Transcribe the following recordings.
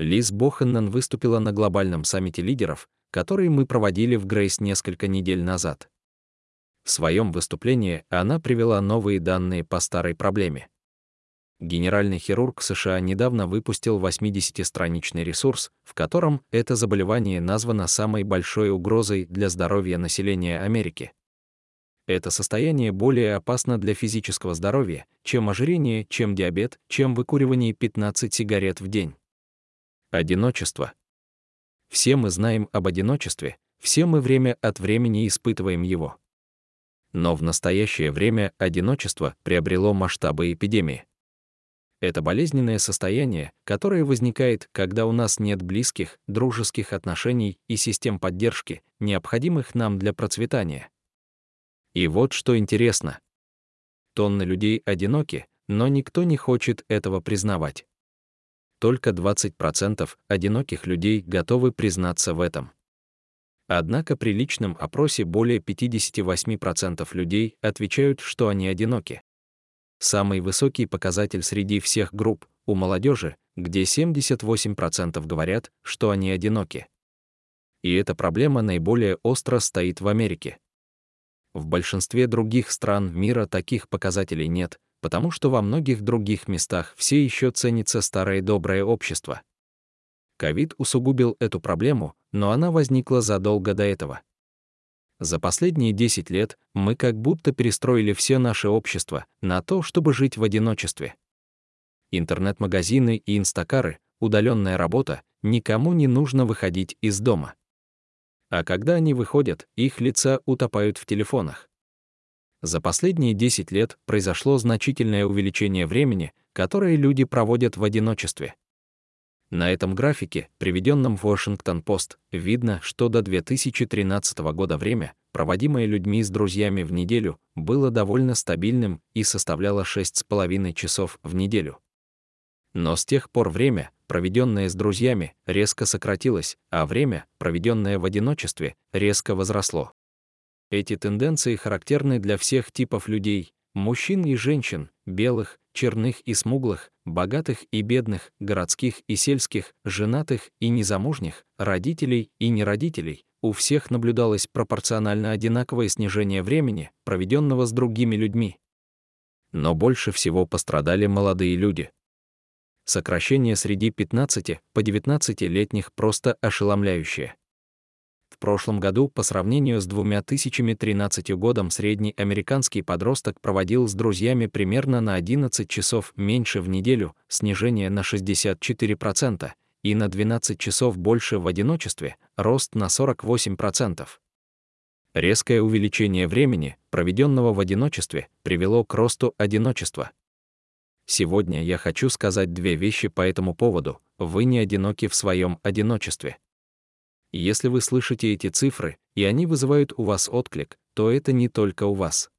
Лиз Бохеннан выступила на глобальном саммите лидеров, который мы проводили в Грейс несколько недель назад. В своем выступлении она привела новые данные по старой проблеме. Генеральный хирург США недавно выпустил 80-страничный ресурс, в котором это заболевание названо самой большой угрозой для здоровья населения Америки. Это состояние более опасно для физического здоровья, чем ожирение, чем диабет, чем выкуривание 15 сигарет в день. Одиночество. Все мы знаем об одиночестве, все мы время от времени испытываем его. Но в настоящее время одиночество приобрело масштабы эпидемии. Это болезненное состояние, которое возникает, когда у нас нет близких, дружеских отношений и систем поддержки, необходимых нам для процветания. И вот что интересно. Тонны людей одиноки, но никто не хочет этого признавать. Только 20% одиноких людей готовы признаться в этом. Однако при личном опросе более 58% людей отвечают, что они одиноки. Самый высокий показатель среди всех групп у молодежи, где 78% говорят, что они одиноки. И эта проблема наиболее остро стоит в Америке. В большинстве других стран мира таких показателей нет, потому что во многих других местах все еще ценится старое доброе общество. Ковид усугубил эту проблему, но она возникла задолго до этого. За последние 10 лет мы как будто перестроили все наше общество на то, чтобы жить в одиночестве. Интернет-магазины и инстакары, удаленная работа, никому не нужно выходить из дома. А когда они выходят, их лица утопают в телефонах. За последние 10 лет произошло значительное увеличение времени, которое люди проводят в одиночестве. На этом графике, приведенном в Washington-Post, видно, что до 2013 года время, проводимое людьми с друзьями в неделю, было довольно стабильным и составляло 6,5 часов в неделю. Но с тех пор время, проведенное с друзьями, резко сократилось, а время, проведенное в одиночестве, резко возросло. Эти тенденции характерны для всех типов людей, мужчин и женщин, белых, черных и смуглых, богатых и бедных, городских и сельских, женатых и незамужних, родителей и неродителей, у всех наблюдалось пропорционально одинаковое снижение времени, проведенного с другими людьми. Но больше всего пострадали молодые люди. Сокращение среди 15 по 19-летних просто ошеломляющее прошлом году по сравнению с 2013 годом средний американский подросток проводил с друзьями примерно на 11 часов меньше в неделю, снижение на 64%, и на 12 часов больше в одиночестве, рост на 48%. Резкое увеличение времени, проведенного в одиночестве, привело к росту одиночества. Сегодня я хочу сказать две вещи по этому поводу. Вы не одиноки в своем одиночестве. Если вы слышите эти цифры, и они вызывают у вас отклик, то это не только у вас.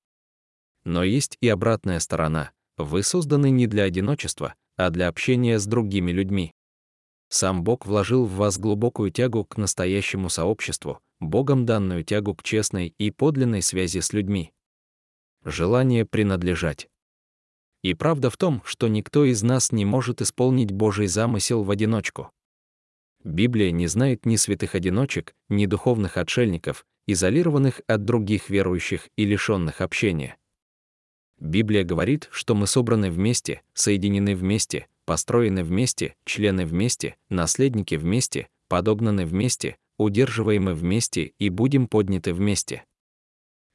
Но есть и обратная сторона. Вы созданы не для одиночества, а для общения с другими людьми. Сам Бог вложил в вас глубокую тягу к настоящему сообществу, Богом данную тягу к честной и подлинной связи с людьми. Желание принадлежать. И правда в том, что никто из нас не может исполнить Божий замысел в одиночку. Библия не знает ни святых одиночек, ни духовных отшельников, изолированных от других верующих и лишенных общения. Библия говорит, что мы собраны вместе, соединены вместе, построены вместе, члены вместе, наследники вместе, подогнаны вместе, удерживаемы вместе и будем подняты вместе.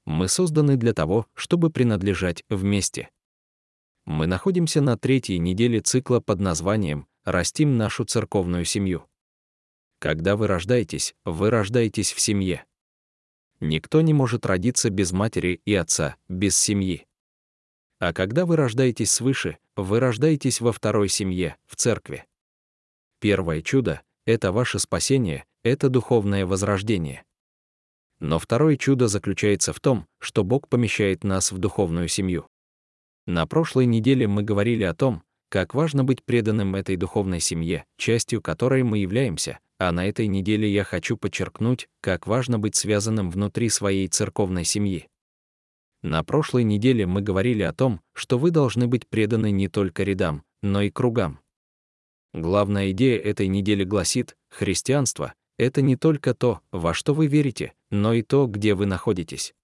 Мы созданы для того, чтобы принадлежать вместе. Мы находимся на третьей неделе цикла под названием «Растим нашу церковную семью». Когда вы рождаетесь, вы рождаетесь в семье. Никто не может родиться без матери и отца, без семьи. А когда вы рождаетесь свыше, вы рождаетесь во второй семье, в церкви. Первое чудо — это ваше спасение, это духовное возрождение. Но второе чудо заключается в том, что Бог помещает нас в духовную семью. На прошлой неделе мы говорили о том, как важно быть преданным этой духовной семье, частью которой мы являемся, а на этой неделе я хочу подчеркнуть, как важно быть связанным внутри своей церковной семьи. На прошлой неделе мы говорили о том, что вы должны быть преданы не только рядам, но и кругам. Главная идея этой недели гласит, христианство — это не только то, во что вы верите, но и то, где вы находитесь.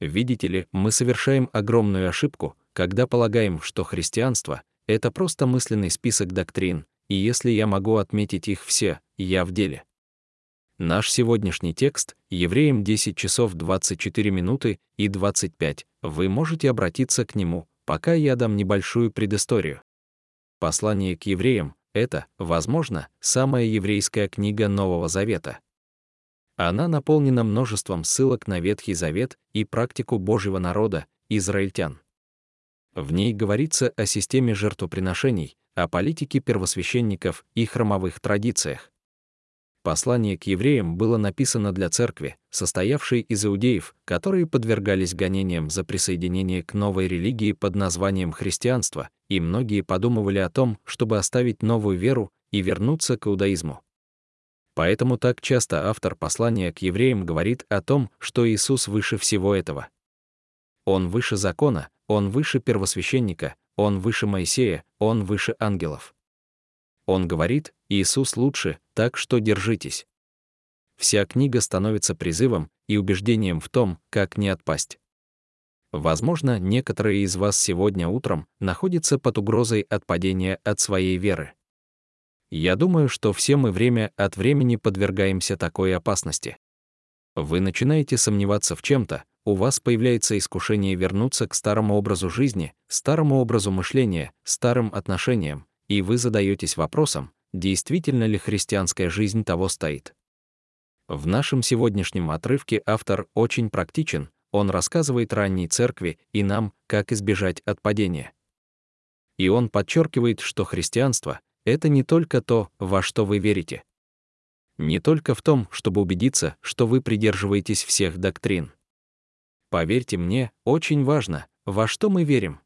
Видите ли, мы совершаем огромную ошибку, когда полагаем, что христианство — это просто мысленный список доктрин, и если я могу отметить их все, я в деле. Наш сегодняшний текст, Евреям 10 часов 24 минуты и 25, вы можете обратиться к нему, пока я дам небольшую предысторию. Послание к евреям — это, возможно, самая еврейская книга Нового Завета. Она наполнена множеством ссылок на Ветхий Завет и практику Божьего народа, израильтян. В ней говорится о системе жертвоприношений, о политике первосвященников и храмовых традициях. Послание к евреям было написано для церкви, состоявшей из иудеев, которые подвергались гонениям за присоединение к новой религии под названием христианство, и многие подумывали о том, чтобы оставить новую веру и вернуться к иудаизму. Поэтому так часто автор послания к евреям говорит о том, что Иисус выше всего этого. Он выше закона, он выше первосвященника, он выше Моисея, он выше ангелов. Он говорит, Иисус лучше, так что держитесь. Вся книга становится призывом и убеждением в том, как не отпасть. Возможно, некоторые из вас сегодня утром находятся под угрозой отпадения от своей веры. Я думаю, что все мы время от времени подвергаемся такой опасности. Вы начинаете сомневаться в чем-то, у вас появляется искушение вернуться к старому образу жизни, старому образу мышления, старым отношениям, и вы задаетесь вопросом, действительно ли христианская жизнь того стоит. В нашем сегодняшнем отрывке автор очень практичен, он рассказывает ранней церкви и нам, как избежать отпадения. И он подчеркивает, что христианство — это не только то, во что вы верите. Не только в том, чтобы убедиться, что вы придерживаетесь всех доктрин. Поверьте мне, очень важно, во что мы верим.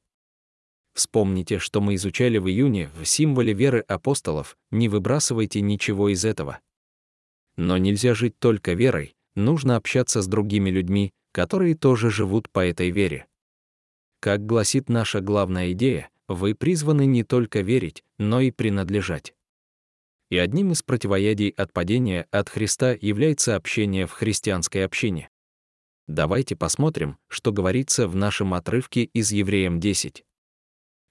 Вспомните, что мы изучали в июне в символе веры апостолов, не выбрасывайте ничего из этого. Но нельзя жить только верой, нужно общаться с другими людьми, которые тоже живут по этой вере. Как гласит наша главная идея, вы призваны не только верить, но и принадлежать. И одним из противоядий от падения от Христа является общение в христианской общине. Давайте посмотрим, что говорится в нашем отрывке из Евреям 10.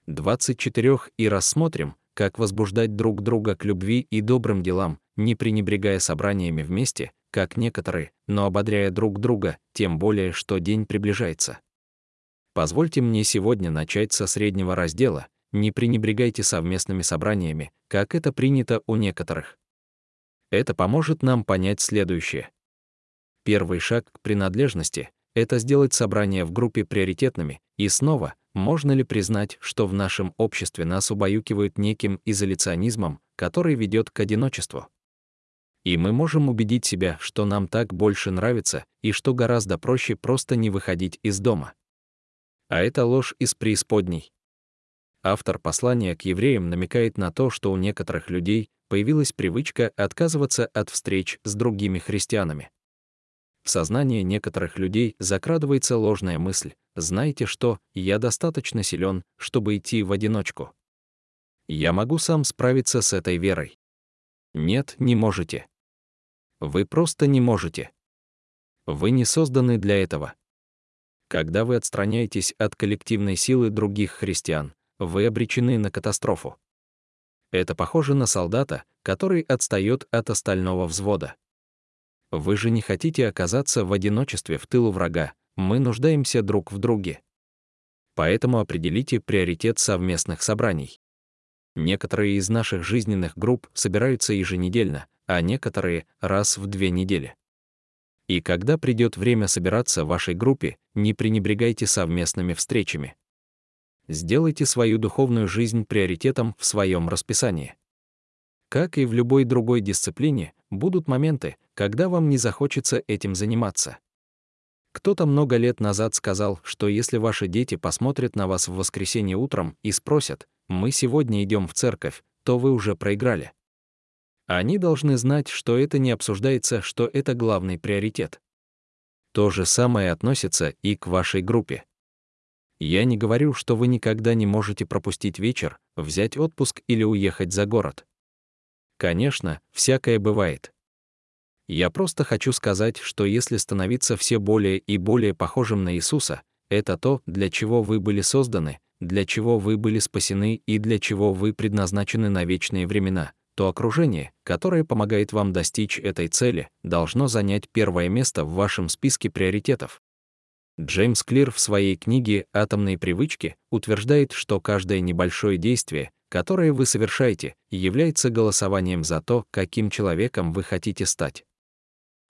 24 и рассмотрим, как возбуждать друг друга к любви и добрым делам, не пренебрегая собраниями вместе, как некоторые, но ободряя друг друга, тем более, что день приближается. Позвольте мне сегодня начать со среднего раздела, не пренебрегайте совместными собраниями, как это принято у некоторых. Это поможет нам понять следующее. Первый шаг к принадлежности — это сделать собрания в группе приоритетными, и снова, можно ли признать, что в нашем обществе нас убаюкивают неким изоляционизмом, который ведет к одиночеству? И мы можем убедить себя, что нам так больше нравится и что гораздо проще просто не выходить из дома. А это ложь из преисподней. Автор послания к евреям намекает на то, что у некоторых людей появилась привычка отказываться от встреч с другими христианами. В сознание некоторых людей закрадывается ложная мысль «Знаете что, я достаточно силен, чтобы идти в одиночку. Я могу сам справиться с этой верой». Нет, не можете. Вы просто не можете. Вы не созданы для этого. Когда вы отстраняетесь от коллективной силы других христиан, вы обречены на катастрофу. Это похоже на солдата, который отстает от остального взвода. Вы же не хотите оказаться в одиночестве в тылу врага, мы нуждаемся друг в друге. Поэтому определите приоритет совместных собраний. Некоторые из наших жизненных групп собираются еженедельно, а некоторые — раз в две недели. И когда придет время собираться в вашей группе, не пренебрегайте совместными встречами. Сделайте свою духовную жизнь приоритетом в своем расписании. Как и в любой другой дисциплине, будут моменты, когда вам не захочется этим заниматься. Кто-то много лет назад сказал, что если ваши дети посмотрят на вас в воскресенье утром и спросят, «Мы сегодня идем в церковь», то вы уже проиграли. Они должны знать, что это не обсуждается, что это главный приоритет. То же самое относится и к вашей группе. Я не говорю, что вы никогда не можете пропустить вечер, взять отпуск или уехать за город. Конечно, всякое бывает. Я просто хочу сказать, что если становиться все более и более похожим на Иисуса, это то, для чего вы были созданы, для чего вы были спасены и для чего вы предназначены на вечные времена, то окружение, которое помогает вам достичь этой цели, должно занять первое место в вашем списке приоритетов. Джеймс Клир в своей книге «Атомные привычки» утверждает, что каждое небольшое действие, которое вы совершаете, является голосованием за то, каким человеком вы хотите стать.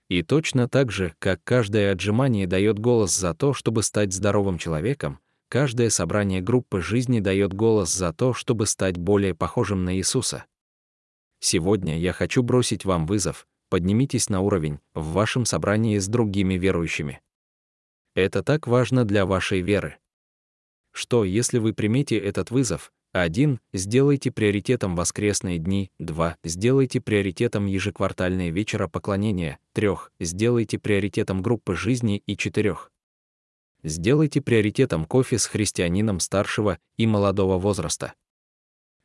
И точно так же, как каждое отжимание дает голос за то, чтобы стать здоровым человеком, каждое собрание группы жизни дает голос за то, чтобы стать более похожим на Иисуса. Сегодня я хочу бросить вам вызов, поднимитесь на уровень в вашем собрании с другими верующими. Это так важно для вашей веры. Что, если вы примете этот вызов, 1. Сделайте приоритетом воскресные дни. 2. Сделайте приоритетом ежеквартальные вечера поклонения. 3. Сделайте приоритетом группы жизни. И 4. Сделайте приоритетом кофе с христианином старшего и молодого возраста.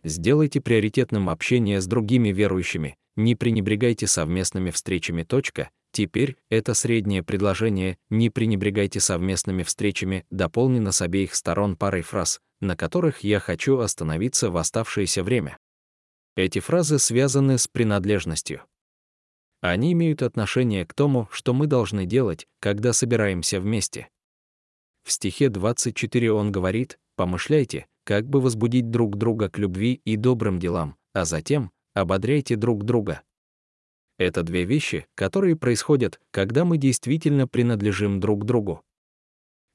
Сделайте приоритетным общение с другими верующими, не пренебрегайте совместными встречами. Точка. Теперь это среднее предложение «не пренебрегайте совместными встречами» дополнено с обеих сторон парой фраз, на которых я хочу остановиться в оставшееся время. Эти фразы связаны с принадлежностью. Они имеют отношение к тому, что мы должны делать, когда собираемся вместе. В стихе 24 он говорит «Помышляйте, как бы возбудить друг друга к любви и добрым делам, а затем ободряйте друг друга». Это две вещи, которые происходят, когда мы действительно принадлежим друг другу.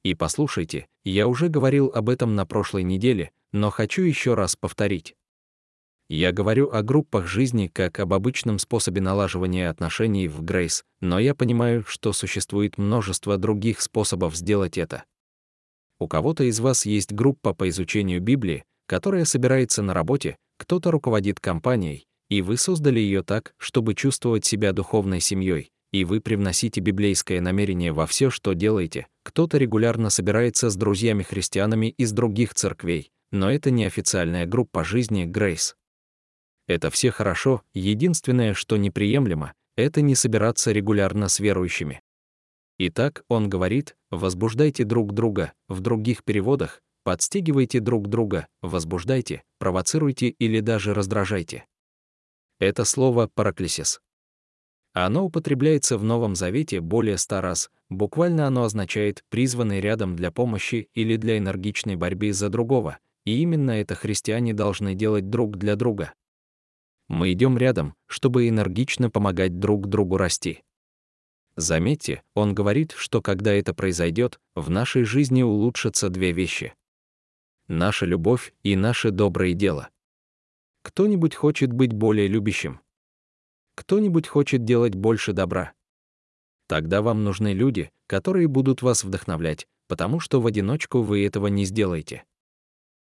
И послушайте, я уже говорил об этом на прошлой неделе, но хочу еще раз повторить. Я говорю о группах жизни как об обычном способе налаживания отношений в Грейс, но я понимаю, что существует множество других способов сделать это. У кого-то из вас есть группа по изучению Библии, которая собирается на работе, кто-то руководит компанией, и вы создали ее так, чтобы чувствовать себя духовной семьей, и вы привносите библейское намерение во все, что делаете. Кто-то регулярно собирается с друзьями-христианами из других церквей, но это не официальная группа жизни Грейс. Это все хорошо, единственное, что неприемлемо, это не собираться регулярно с верующими. Итак, он говорит, возбуждайте друг друга, в других переводах, подстегивайте друг друга, возбуждайте, провоцируйте или даже раздражайте. Это слово «параклисис». Оно употребляется в Новом Завете более ста раз, буквально оно означает «призванный рядом для помощи» или для энергичной борьбы за другого, и именно это христиане должны делать друг для друга. Мы идем рядом, чтобы энергично помогать друг другу расти. Заметьте, он говорит, что когда это произойдет, в нашей жизни улучшатся две вещи. Наша любовь и наше доброе дело. Кто-нибудь хочет быть более любящим? Кто-нибудь хочет делать больше добра? Тогда вам нужны люди, которые будут вас вдохновлять, потому что в одиночку вы этого не сделаете.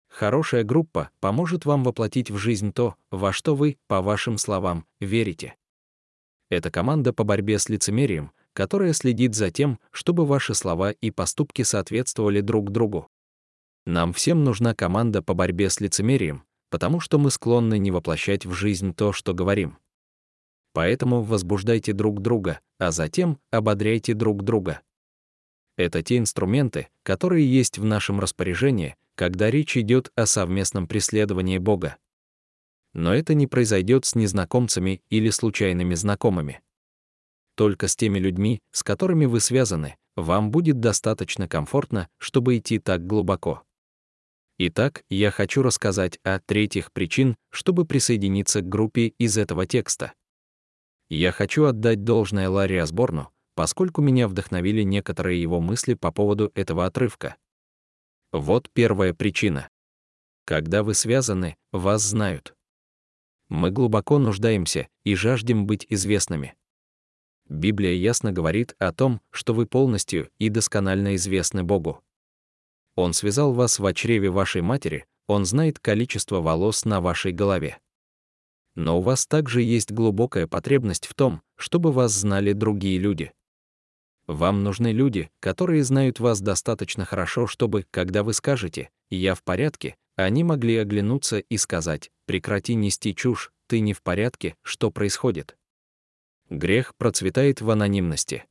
Хорошая группа поможет вам воплотить в жизнь то, во что вы, по вашим словам, верите. Это команда по борьбе с лицемерием, которая следит за тем, чтобы ваши слова и поступки соответствовали друг другу. Нам всем нужна команда по борьбе с лицемерием, потому что мы склонны не воплощать в жизнь то, что говорим. Поэтому возбуждайте друг друга, а затем ободряйте друг друга. Это те инструменты, которые есть в нашем распоряжении, когда речь идет о совместном преследовании Бога. Но это не произойдет с незнакомцами или случайными знакомыми. Только с теми людьми, с которыми вы связаны, вам будет достаточно комфортно, чтобы идти так глубоко. Итак, я хочу рассказать о третьих причин, чтобы присоединиться к группе из этого текста. Я хочу отдать должное Ларри Осборну, поскольку меня вдохновили некоторые его мысли по поводу этого отрывка. Вот первая причина. Когда вы связаны, вас знают. Мы глубоко нуждаемся и жаждем быть известными. Библия ясно говорит о том, что вы полностью и досконально известны Богу. Он связал вас в чреве вашей матери, Он знает количество волос на вашей голове но у вас также есть глубокая потребность в том, чтобы вас знали другие люди. Вам нужны люди, которые знают вас достаточно хорошо, чтобы, когда вы скажете «я в порядке», они могли оглянуться и сказать «прекрати нести чушь, ты не в порядке, что происходит?» Грех процветает в анонимности.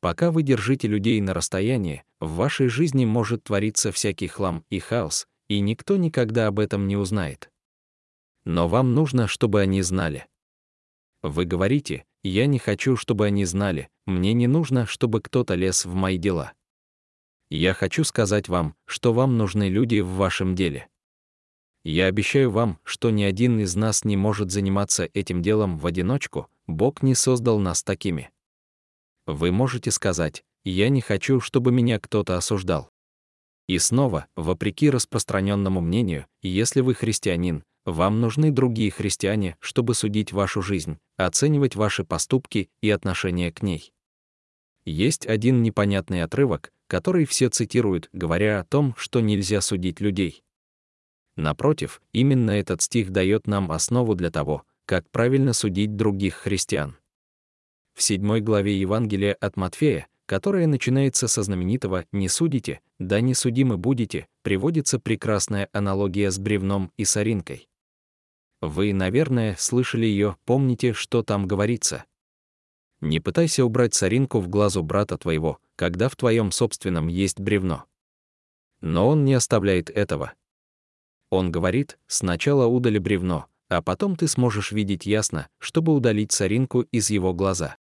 Пока вы держите людей на расстоянии, в вашей жизни может твориться всякий хлам и хаос, и никто никогда об этом не узнает. Но вам нужно, чтобы они знали. Вы говорите, я не хочу, чтобы они знали, мне не нужно, чтобы кто-то лез в мои дела. Я хочу сказать вам, что вам нужны люди в вашем деле. Я обещаю вам, что ни один из нас не может заниматься этим делом в одиночку, Бог не создал нас такими. Вы можете сказать, я не хочу, чтобы меня кто-то осуждал. И снова, вопреки распространенному мнению, если вы христианин, вам нужны другие христиане, чтобы судить вашу жизнь, оценивать ваши поступки и отношение к ней. Есть один непонятный отрывок, который все цитируют, говоря о том, что нельзя судить людей. Напротив, именно этот стих дает нам основу для того, как правильно судить других христиан. В седьмой главе Евангелия от Матфея, которая начинается со знаменитого «не судите, да не судимы будете», приводится прекрасная аналогия с бревном и соринкой. Вы, наверное, слышали ее, помните, что там говорится. Не пытайся убрать соринку в глазу брата твоего, когда в твоем собственном есть бревно. Но он не оставляет этого. Он говорит, сначала удали бревно, а потом ты сможешь видеть ясно, чтобы удалить соринку из его глаза.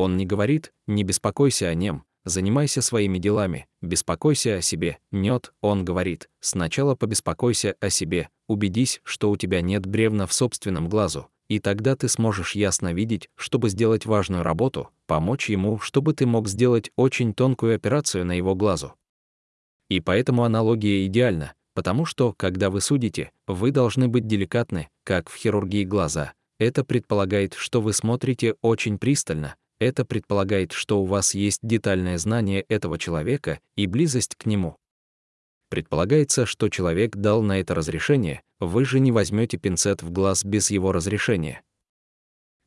Он не говорит, не беспокойся о нем, занимайся своими делами, беспокойся о себе. Нет, он говорит, сначала побеспокойся о себе, убедись, что у тебя нет бревна в собственном глазу, и тогда ты сможешь ясно видеть, чтобы сделать важную работу, помочь ему, чтобы ты мог сделать очень тонкую операцию на его глазу. И поэтому аналогия идеальна, потому что, когда вы судите, вы должны быть деликатны, как в хирургии глаза. Это предполагает, что вы смотрите очень пристально, это предполагает, что у вас есть детальное знание этого человека и близость к нему. Предполагается, что человек дал на это разрешение, вы же не возьмете пинцет в глаз без его разрешения.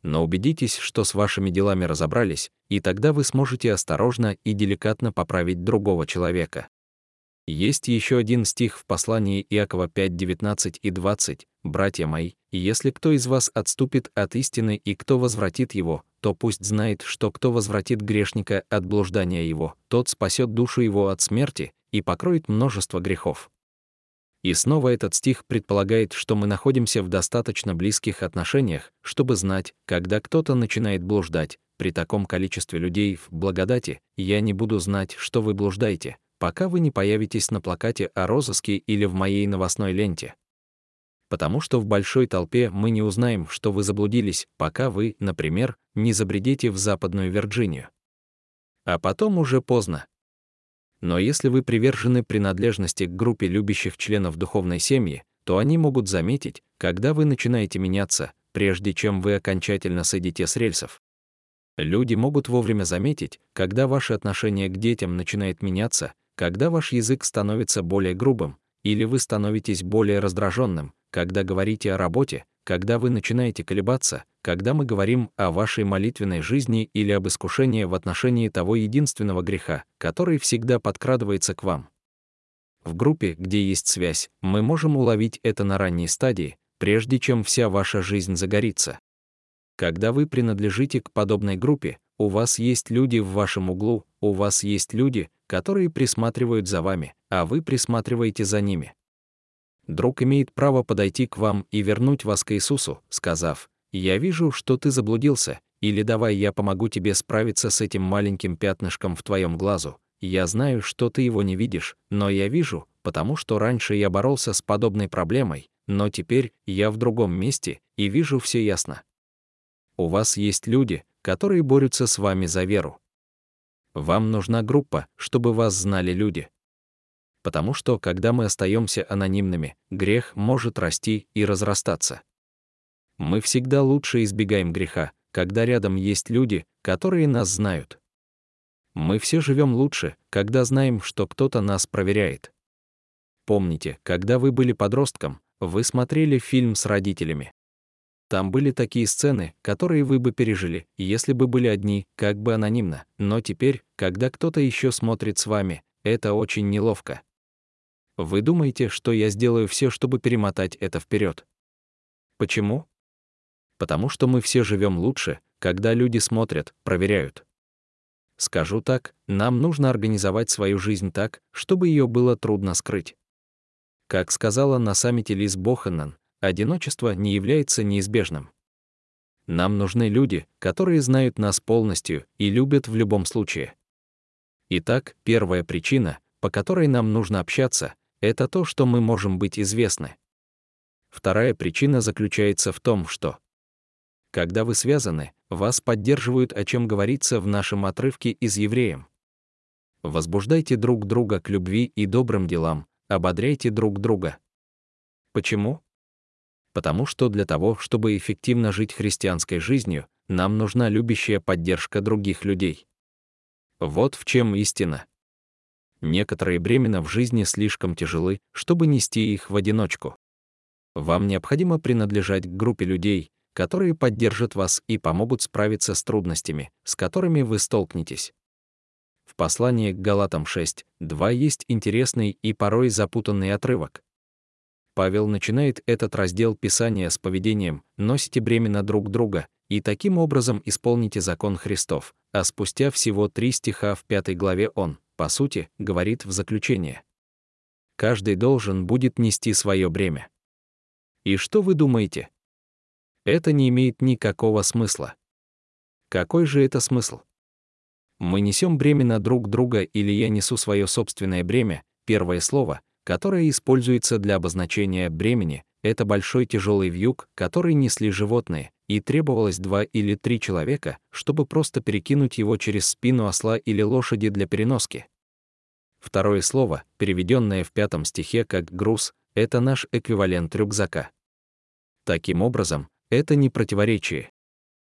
Но убедитесь, что с вашими делами разобрались, и тогда вы сможете осторожно и деликатно поправить другого человека. Есть еще один стих в послании Иакова 5, 19 и 20. «Братья мои, если кто из вас отступит от истины и кто возвратит его, то пусть знает, что кто возвратит грешника от блуждания его, тот спасет душу его от смерти и покроет множество грехов. И снова этот стих предполагает, что мы находимся в достаточно близких отношениях, чтобы знать, когда кто-то начинает блуждать. При таком количестве людей в благодати я не буду знать, что вы блуждаете, пока вы не появитесь на плакате о розыске или в моей новостной ленте. Потому что в большой толпе мы не узнаем, что вы заблудились, пока вы, например, не забредете в Западную Вирджинию. А потом уже поздно. Но если вы привержены принадлежности к группе любящих членов духовной семьи, то они могут заметить, когда вы начинаете меняться, прежде чем вы окончательно сойдете с рельсов. Люди могут вовремя заметить, когда ваше отношение к детям начинает меняться, когда ваш язык становится более грубым, или вы становитесь более раздраженным, когда говорите о работе, когда вы начинаете колебаться, когда мы говорим о вашей молитвенной жизни или об искушении в отношении того единственного греха, который всегда подкрадывается к вам. В группе, где есть связь, мы можем уловить это на ранней стадии, прежде чем вся ваша жизнь загорится. Когда вы принадлежите к подобной группе, у вас есть люди в вашем углу, у вас есть люди, которые присматривают за вами, а вы присматриваете за ними. Друг имеет право подойти к вам и вернуть вас к Иисусу, сказав, «Я вижу, что ты заблудился, или давай я помогу тебе справиться с этим маленьким пятнышком в твоем глазу. Я знаю, что ты его не видишь, но я вижу, потому что раньше я боролся с подобной проблемой, но теперь я в другом месте и вижу все ясно. У вас есть люди, которые борются с вами за веру. Вам нужна группа, чтобы вас знали люди потому что, когда мы остаемся анонимными, грех может расти и разрастаться. Мы всегда лучше избегаем греха, когда рядом есть люди, которые нас знают. Мы все живем лучше, когда знаем, что кто-то нас проверяет. Помните, когда вы были подростком, вы смотрели фильм с родителями. Там были такие сцены, которые вы бы пережили, если бы были одни, как бы анонимно. Но теперь, когда кто-то еще смотрит с вами, это очень неловко. Вы думаете, что я сделаю все, чтобы перемотать это вперед? Почему? Потому что мы все живем лучше, когда люди смотрят, проверяют. Скажу так, нам нужно организовать свою жизнь так, чтобы ее было трудно скрыть. Как сказала на саммите Лиз Боханан, одиночество не является неизбежным. Нам нужны люди, которые знают нас полностью и любят в любом случае. Итак, первая причина, по которой нам нужно общаться, это то, что мы можем быть известны. Вторая причина заключается в том, что когда вы связаны, вас поддерживают, о чем говорится в нашем отрывке из Евреям. Возбуждайте друг друга к любви и добрым делам, ободряйте друг друга. Почему? Потому что для того, чтобы эффективно жить христианской жизнью, нам нужна любящая поддержка других людей. Вот в чем истина. Некоторые бремена в жизни слишком тяжелы, чтобы нести их в одиночку. Вам необходимо принадлежать к группе людей, которые поддержат вас и помогут справиться с трудностями, с которыми вы столкнетесь. В послании к Галатам 6, 2 есть интересный и порой запутанный отрывок. Павел начинает этот раздел Писания с поведением «носите бремена друг друга» и таким образом исполните закон Христов, а спустя всего три стиха в пятой главе он, по сути, говорит в заключение. Каждый должен будет нести свое бремя. И что вы думаете? Это не имеет никакого смысла. Какой же это смысл? Мы несем бремя друг друга или я несу свое собственное бремя, первое слово, которое используется для обозначения бремени, это большой тяжелый вьюг, который несли животные, и требовалось два или три человека, чтобы просто перекинуть его через спину осла или лошади для переноски. Второе слово, переведенное в пятом стихе как «груз», это наш эквивалент рюкзака. Таким образом, это не противоречие.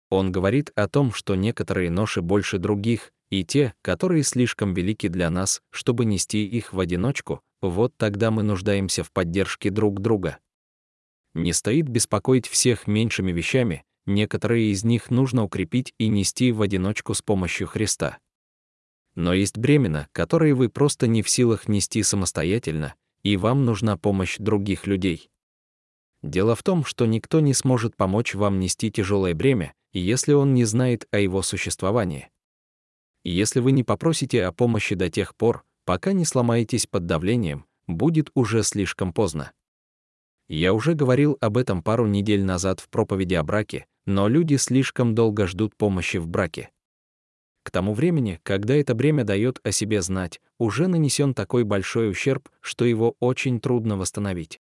Он говорит о том, что некоторые ноши больше других, и те, которые слишком велики для нас, чтобы нести их в одиночку, вот тогда мы нуждаемся в поддержке друг друга. Не стоит беспокоить всех меньшими вещами, некоторые из них нужно укрепить и нести в одиночку с помощью Христа. Но есть бремена, которые вы просто не в силах нести самостоятельно, и вам нужна помощь других людей. Дело в том, что никто не сможет помочь вам нести тяжелое бремя, если он не знает о его существовании. Если вы не попросите о помощи до тех пор, пока не сломаетесь под давлением, будет уже слишком поздно. Я уже говорил об этом пару недель назад в проповеди о браке, но люди слишком долго ждут помощи в браке. К тому времени, когда это бремя дает о себе знать, уже нанесен такой большой ущерб, что его очень трудно восстановить.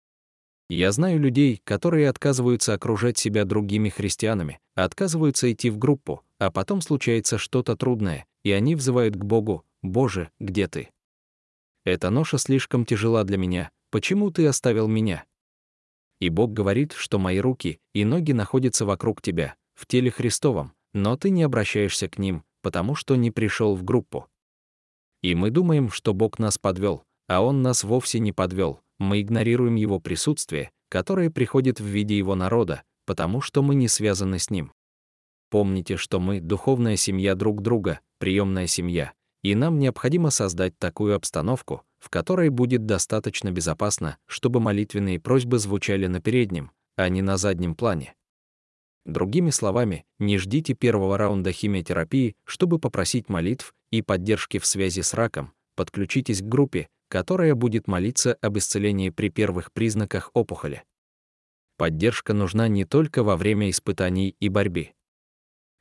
Я знаю людей, которые отказываются окружать себя другими христианами, отказываются идти в группу, а потом случается что-то трудное, и они взывают к Богу, «Боже, где ты?» Эта ноша слишком тяжела для меня, почему ты оставил меня? И Бог говорит, что мои руки и ноги находятся вокруг тебя, в теле Христовом, но ты не обращаешься к ним, потому что не пришел в группу. И мы думаем, что Бог нас подвел, а Он нас вовсе не подвел. Мы игнорируем Его присутствие, которое приходит в виде Его народа, потому что мы не связаны с Ним. Помните, что мы — духовная семья друг друга, приемная семья, и нам необходимо создать такую обстановку, в которой будет достаточно безопасно, чтобы молитвенные просьбы звучали на переднем, а не на заднем плане. Другими словами, не ждите первого раунда химиотерапии, чтобы попросить молитв и поддержки в связи с раком, подключитесь к группе, которая будет молиться об исцелении при первых признаках опухоли. Поддержка нужна не только во время испытаний и борьбы.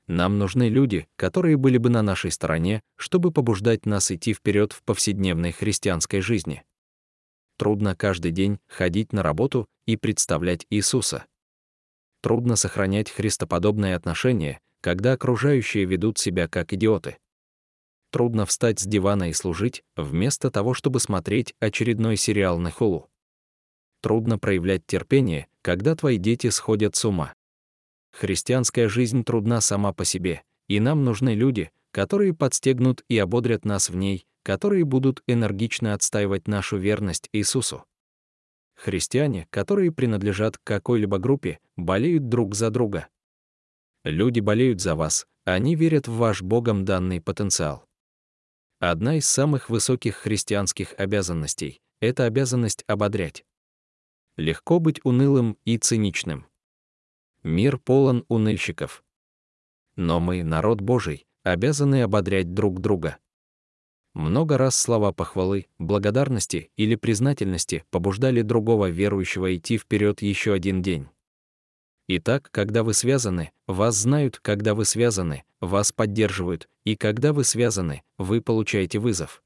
Нам нужны люди, которые были бы на нашей стороне, чтобы побуждать нас идти вперед в повседневной христианской жизни. Трудно каждый день ходить на работу и представлять Иисуса. Трудно сохранять христоподобные отношения, когда окружающие ведут себя как идиоты. Трудно встать с дивана и служить, вместо того, чтобы смотреть очередной сериал на хулу. Трудно проявлять терпение, когда твои дети сходят с ума. Христианская жизнь трудна сама по себе, и нам нужны люди, которые подстегнут и ободрят нас в ней, которые будут энергично отстаивать нашу верность Иисусу. христиане, которые принадлежат к какой-либо группе, болеют друг за друга. Люди болеют за вас, они верят в ваш Богом данный потенциал. Одна из самых высоких христианских обязанностей — это обязанность ободрять. Легко быть унылым и циничным. Мир полон уныльщиков. Но мы, народ Божий, обязаны ободрять друг друга. Много раз слова похвалы, благодарности или признательности побуждали другого верующего идти вперед еще один день. Итак, когда вы связаны, вас знают, когда вы связаны, вас поддерживают, и когда вы связаны, вы получаете вызов.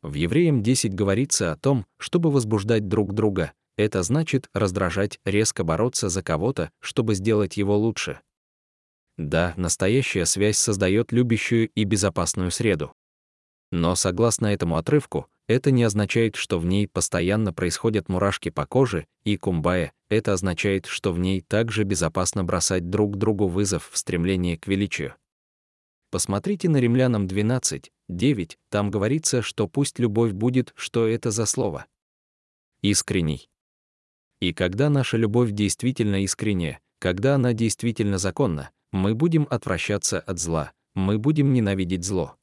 В Евреям 10 говорится о том, чтобы возбуждать друг друга. Это значит раздражать, резко бороться за кого-то, чтобы сделать его лучше. Да, настоящая связь создает любящую и безопасную среду. Но согласно этому отрывку, это не означает, что в ней постоянно происходят мурашки по коже, и кумбая — это означает, что в ней также безопасно бросать друг другу вызов в стремлении к величию. Посмотрите на Римлянам 12, 9, там говорится, что пусть любовь будет, что это за слово. Искренний. И когда наша любовь действительно искренняя, когда она действительно законна, мы будем отвращаться от зла, мы будем ненавидеть зло.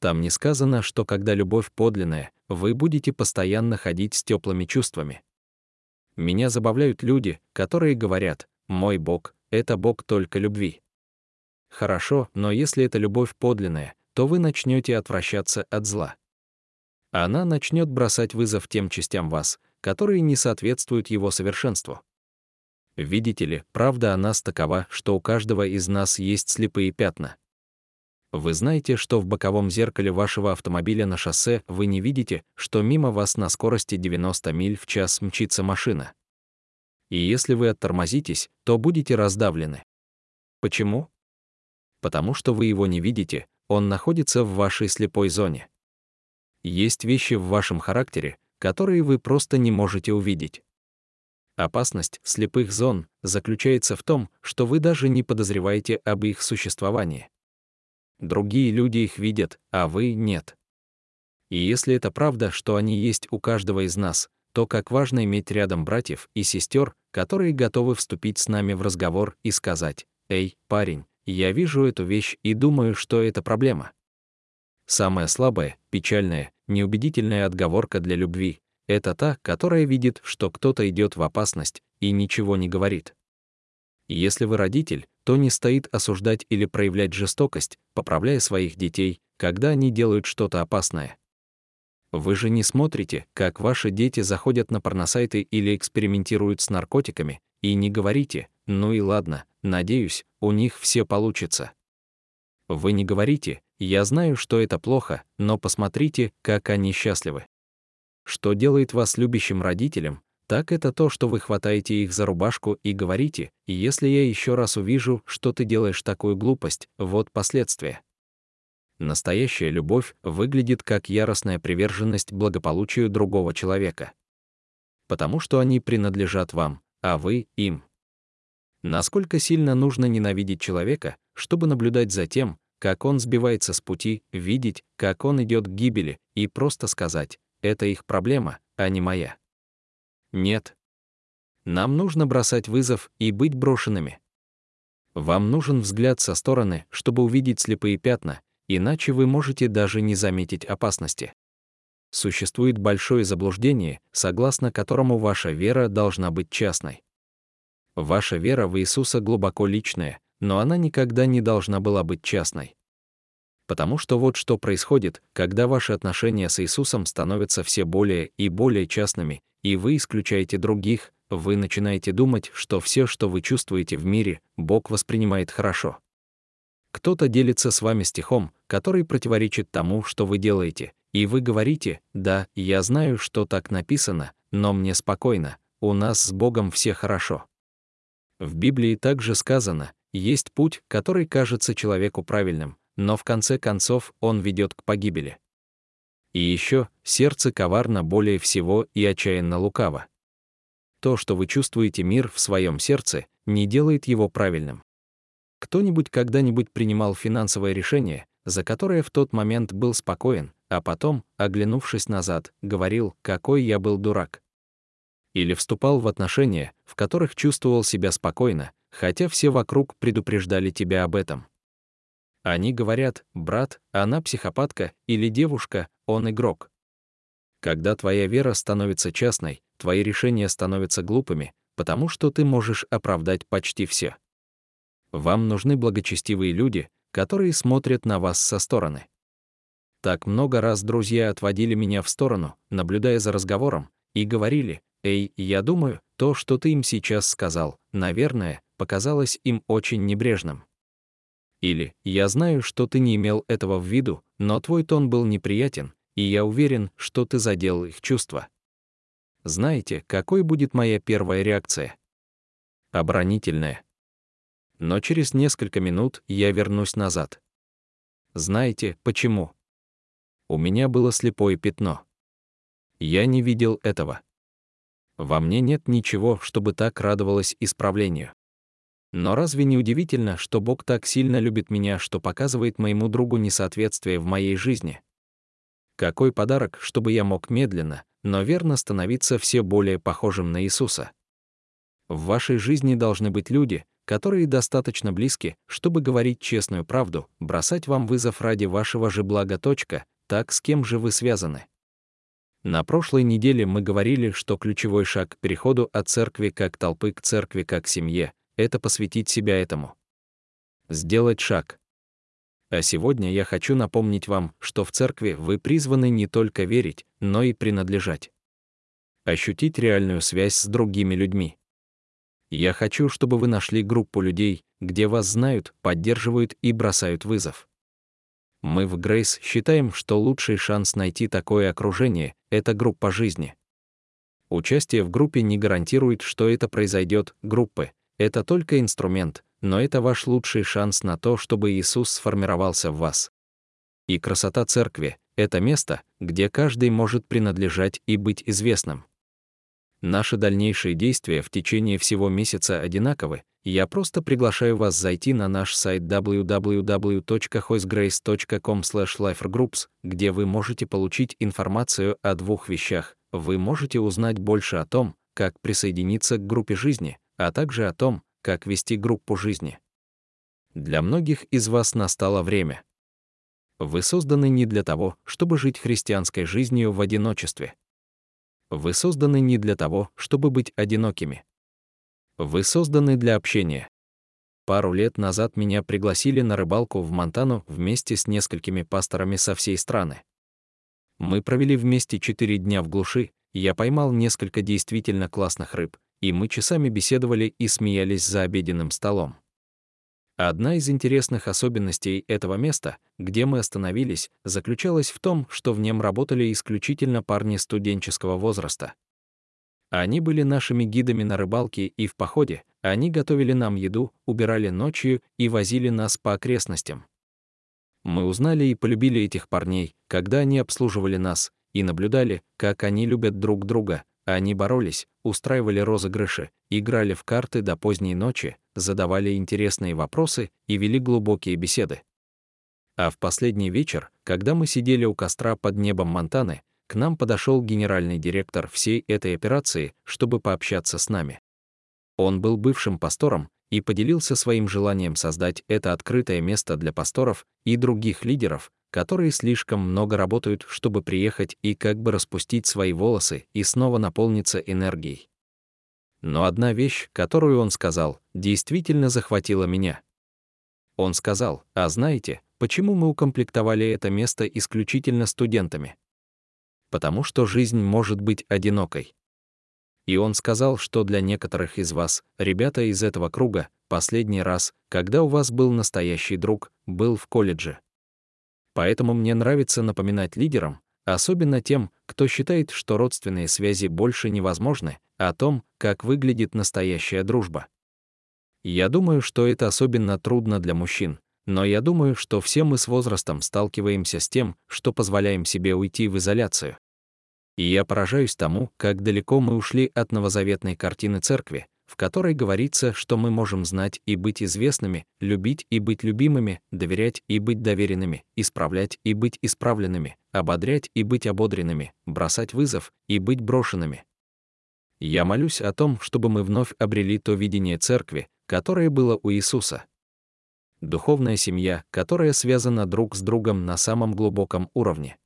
Там не сказано, что когда любовь подлинная, вы будете постоянно ходить с теплыми чувствами. Меня забавляют люди, которые говорят, «Мой Бог — это Бог только любви». Хорошо, но если это любовь подлинная, то вы начнете отвращаться от зла. Она начнет бросать вызов тем частям вас, которые не соответствуют его совершенству. Видите ли, правда о нас такова, что у каждого из нас есть слепые пятна. Вы знаете, что в боковом зеркале вашего автомобиля на шоссе вы не видите, что мимо вас на скорости 90 миль в час мчится машина. И если вы оттормозитесь, то будете раздавлены. Почему? Потому что вы его не видите, он находится в вашей слепой зоне. Есть вещи в вашем характере, которые вы просто не можете увидеть. Опасность слепых зон заключается в том, что вы даже не подозреваете об их существовании. Другие люди их видят, а вы — нет. И если это правда, что они есть у каждого из нас, то как важно иметь рядом братьев и сестер, которые готовы вступить с нами в разговор и сказать, «Эй, парень, я вижу эту вещь и думаю, что это проблема». Самая слабая, печальная, неубедительная отговорка для любви — это та, которая видит, что кто-то идет в опасность и ничего не говорит. Если вы родитель, то не стоит осуждать или проявлять жестокость, поправляя своих детей, когда они делают что-то опасное. Вы же не смотрите, как ваши дети заходят на порносайты или экспериментируют с наркотиками, и не говорите «ну и ладно, надеюсь, у них все получится». Вы не говорите «я знаю, что это плохо, но посмотрите, как они счастливы». Что делает вас любящим родителем, так это то, что вы хватаете их за рубашку и говорите, если я еще раз увижу, что ты делаешь такую глупость, вот последствия. Настоящая любовь выглядит как яростная приверженность благополучию другого человека. Потому что они принадлежат вам, а вы — им. Насколько сильно нужно ненавидеть человека, чтобы наблюдать за тем, как он сбивается с пути, видеть, как он идет к гибели, и просто сказать «это их проблема, а не моя». Нет. Нам нужно бросать вызов и быть брошенными. Вам нужен взгляд со стороны, чтобы увидеть слепые пятна, иначе вы можете даже не заметить опасности. Существует большое заблуждение, согласно которому ваша вера должна быть частной. Ваша вера в Иисуса глубоко личная, но она никогда не должна была быть частной. Потому что вот что происходит, когда ваши отношения с Иисусом становятся все более и более частными, и вы исключаете других, вы начинаете думать, что все, что вы чувствуете в мире, Бог воспринимает хорошо. Кто-то делится с вами стихом, который противоречит тому, что вы делаете, и вы говорите, да, я знаю, что так написано, но мне спокойно, у нас с Богом все хорошо. В Библии также сказано, есть путь, который кажется человеку правильным, но в конце концов он ведет к погибели. И еще сердце коварно более всего и отчаянно лукаво. То, что вы чувствуете мир в своем сердце, не делает его правильным. Кто-нибудь когда-нибудь принимал финансовое решение, за которое в тот момент был спокоен, а потом, оглянувшись назад, говорил, какой я был дурак. Или вступал в отношения, в которых чувствовал себя спокойно, хотя все вокруг предупреждали тебя об этом. Они говорят, брат, она психопатка, или девушка, он игрок. Когда твоя вера становится частной, твои решения становятся глупыми, потому что ты можешь оправдать почти все. Вам нужны благочестивые люди, которые смотрят на вас со стороны. Так много раз друзья отводили меня в сторону, наблюдая за разговором, и говорили, «Эй, я думаю, то, что ты им сейчас сказал, наверное, показалось им очень небрежным». Или «Я знаю, что ты не имел этого в виду, но твой тон был неприятен, и я уверен, что ты задел их чувства». Знаете, какой будет моя первая реакция? Оборонительная. Но через несколько минут я вернусь назад. Знаете, почему? У меня было слепое пятно. Я не видел этого. Во мне нет ничего, чтобы так радовалось исправлению. Но разве не удивительно, что Бог так сильно любит меня, что показывает моему другу несоответствие в моей жизни? Какой подарок, чтобы я мог медленно, но верно становиться все более похожим на Иисуса? В вашей жизни должны быть люди, которые достаточно близки, чтобы говорить честную правду, бросать вам вызов ради вашего же блага. Точка, так с кем же вы связаны? На прошлой неделе мы говорили, что ключевой шаг к переходу от церкви как толпы к церкви как семье это посвятить себя этому. Сделать шаг. А сегодня я хочу напомнить вам, что в церкви вы призваны не только верить, но и принадлежать. Ощутить реальную связь с другими людьми. Я хочу, чтобы вы нашли группу людей, где вас знают, поддерживают и бросают вызов. Мы в Грейс считаем, что лучший шанс найти такое окружение — это группа жизни. Участие в группе не гарантирует, что это произойдет, группы это только инструмент, но это ваш лучший шанс на то, чтобы Иисус сформировался в вас. И красота церкви — это место, где каждый может принадлежать и быть известным. Наши дальнейшие действия в течение всего месяца одинаковы, я просто приглашаю вас зайти на наш сайт www.hoisgrace.com lifergroups, где вы можете получить информацию о двух вещах. Вы можете узнать больше о том, как присоединиться к группе жизни, а также о том, как вести группу жизни. Для многих из вас настало время. Вы созданы не для того, чтобы жить христианской жизнью в одиночестве. Вы созданы не для того, чтобы быть одинокими. Вы созданы для общения. Пару лет назад меня пригласили на рыбалку в Монтану вместе с несколькими пасторами со всей страны. Мы провели вместе четыре дня в глуши, я поймал несколько действительно классных рыб, и мы часами беседовали и смеялись за обеденным столом. Одна из интересных особенностей этого места, где мы остановились, заключалась в том, что в нем работали исключительно парни студенческого возраста. Они были нашими гидами на рыбалке и в походе, они готовили нам еду, убирали ночью и возили нас по окрестностям. Мы узнали и полюбили этих парней, когда они обслуживали нас, и наблюдали, как они любят друг друга, они боролись, устраивали розыгрыши, играли в карты до поздней ночи, задавали интересные вопросы и вели глубокие беседы. А в последний вечер, когда мы сидели у костра под небом Монтаны, к нам подошел генеральный директор всей этой операции, чтобы пообщаться с нами. Он был бывшим пастором и поделился своим желанием создать это открытое место для пасторов и других лидеров, которые слишком много работают, чтобы приехать и как бы распустить свои волосы и снова наполниться энергией. Но одна вещь, которую он сказал, действительно захватила меня. Он сказал, а знаете, почему мы укомплектовали это место исключительно студентами? Потому что жизнь может быть одинокой. И он сказал, что для некоторых из вас, ребята из этого круга, последний раз, когда у вас был настоящий друг, был в колледже. Поэтому мне нравится напоминать лидерам, особенно тем, кто считает, что родственные связи больше невозможны, о том, как выглядит настоящая дружба. Я думаю, что это особенно трудно для мужчин, но я думаю, что все мы с возрастом сталкиваемся с тем, что позволяем себе уйти в изоляцию. И я поражаюсь тому, как далеко мы ушли от новозаветной картины церкви, в которой говорится, что мы можем знать и быть известными, любить и быть любимыми, доверять и быть доверенными, исправлять и быть исправленными, ободрять и быть ободренными, бросать вызов и быть брошенными. Я молюсь о том, чтобы мы вновь обрели то видение церкви, которое было у Иисуса. Духовная семья, которая связана друг с другом на самом глубоком уровне.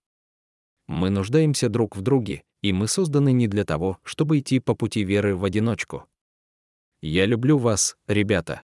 Мы нуждаемся друг в друге, и мы созданы не для того, чтобы идти по пути веры в одиночку. Я люблю вас, ребята.